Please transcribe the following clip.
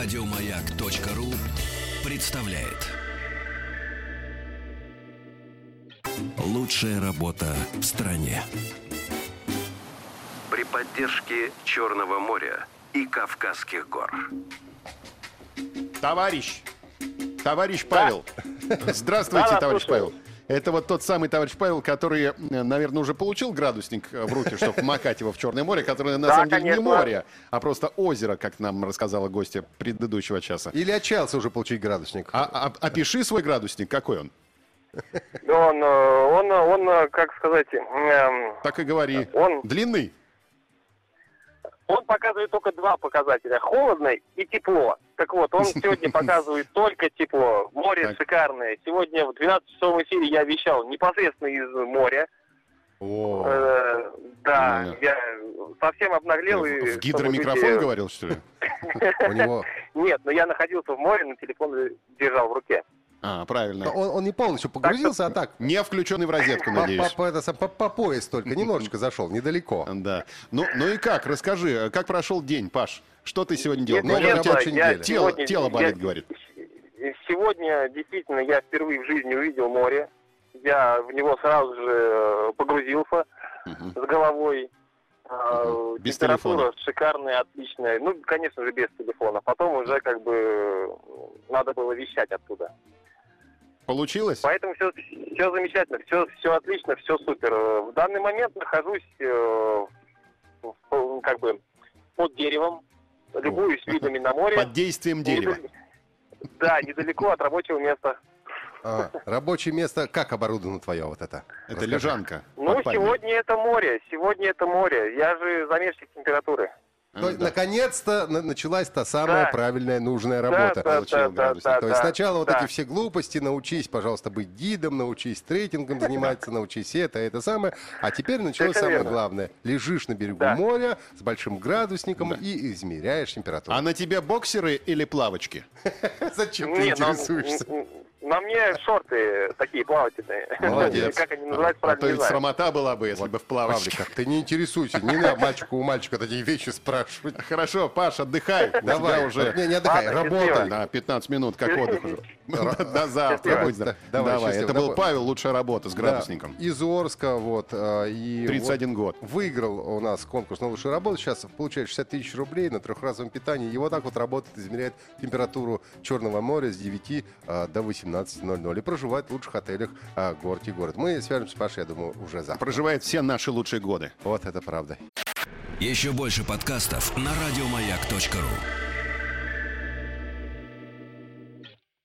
Радиомаяк.ру представляет. Лучшая работа в стране. При поддержке Черного моря и Кавказских гор. Товарищ, товарищ Павел. Здравствуйте, Да, товарищ слушаю. Павел. Это вот тот самый товарищ Павел, который, наверное, уже получил градусник в руки, чтобы макать его в Черное море, которое на Да, самом деле не конечно. море, а просто озеро, как нам рассказала гостья предыдущего часа. Или отчаялся уже получить градусник? А, а- опиши свой градусник, какой он? Он, э, он, он, э, как сказать, эм, Так и говори. Он- Длинный? Он показывает только два показателя. Холодно и тепло. Так вот, он сегодня показывает только тепло. Море Так. шикарное. Сегодня в 12 часовом эфире я вещал непосредственно из моря. О, Э, да, Нормально. я совсем обнаглел. и В гидромикрофон говорил, что ли? Нет, но я находился в море, на телефон держал в руке. А, правильно. Он, он не полностью погрузился, а так... Не включенный в розетку, надеюсь. по- по- это по- по пояс только, немножечко зашел, недалеко. Да. Ну, ну и как? Расскажи, как прошел день, Паш? Что ты сегодня делал? Новая честно, рабочая неделя. Тело, сегодня- тело болит, я- говорит. Сегодня действительно я впервые в жизни увидел море. Я в него сразу же э, погрузился Мгм. с головой. Мгм. Без Температура телефона. шикарная, отличная. Ну, конечно же, без телефона. Потом уже как бы надо было вещать оттуда. Получилось? Поэтому все, все замечательно, все, все отлично, все супер. В данный момент нахожусь э, в- как бы под деревом, любуюсь видами на море. Под действием дерева. Недал- Да, недалеко от рабочего места. А, рабочее место, как оборудовано твое вот это? Это Расскажи. лежанка. Ну, сегодня это море, сегодня это море. Я же замерщик температуры. То есть, да. наконец-то на- началась та самая Да. правильная, нужная работа. да, получил да, да, градусник. да, То есть да, сначала вот да. эти все глупости, научись, пожалуйста, быть гидом, научись трекингом заниматься, научись это, это самое. А теперь началось самое главное. Лежишь на берегу моря с большим градусником и измеряешь температуру. А на тебе боксеры или плавочки? Зачем ты на, интересуешься? На мне шорты такие плавательные. Молодец. Как они называются, А правильно то не ведь срамота была бы, если бы в плавочках. Павлика, ты не интересуйся, не надо мальчику у мальчика такие вещи спрашивать. Хорошо, Паш, отдыхай. Давай, уже не, не отдыхай, работай. да, 15 минут, как отдых уже. До завтра. Давай, это был. Павел, лучшая работа с градусником. Из Орска, вот. а, И 31 год. вот выиграл у нас конкурс на лучшую работу. Сейчас получает 60 тысяч рублей на трехразовом питании. И вот так вот работает, измеряет температуру Черного моря с 9 а, до 18.00. И проживает в лучших отелях а, город и город. Мы свяжемся с Пашей, я думаю, уже завтра. Проживает все наши лучшие годы. Вот это правда. Еще больше подкастов на радиомаяк.ру.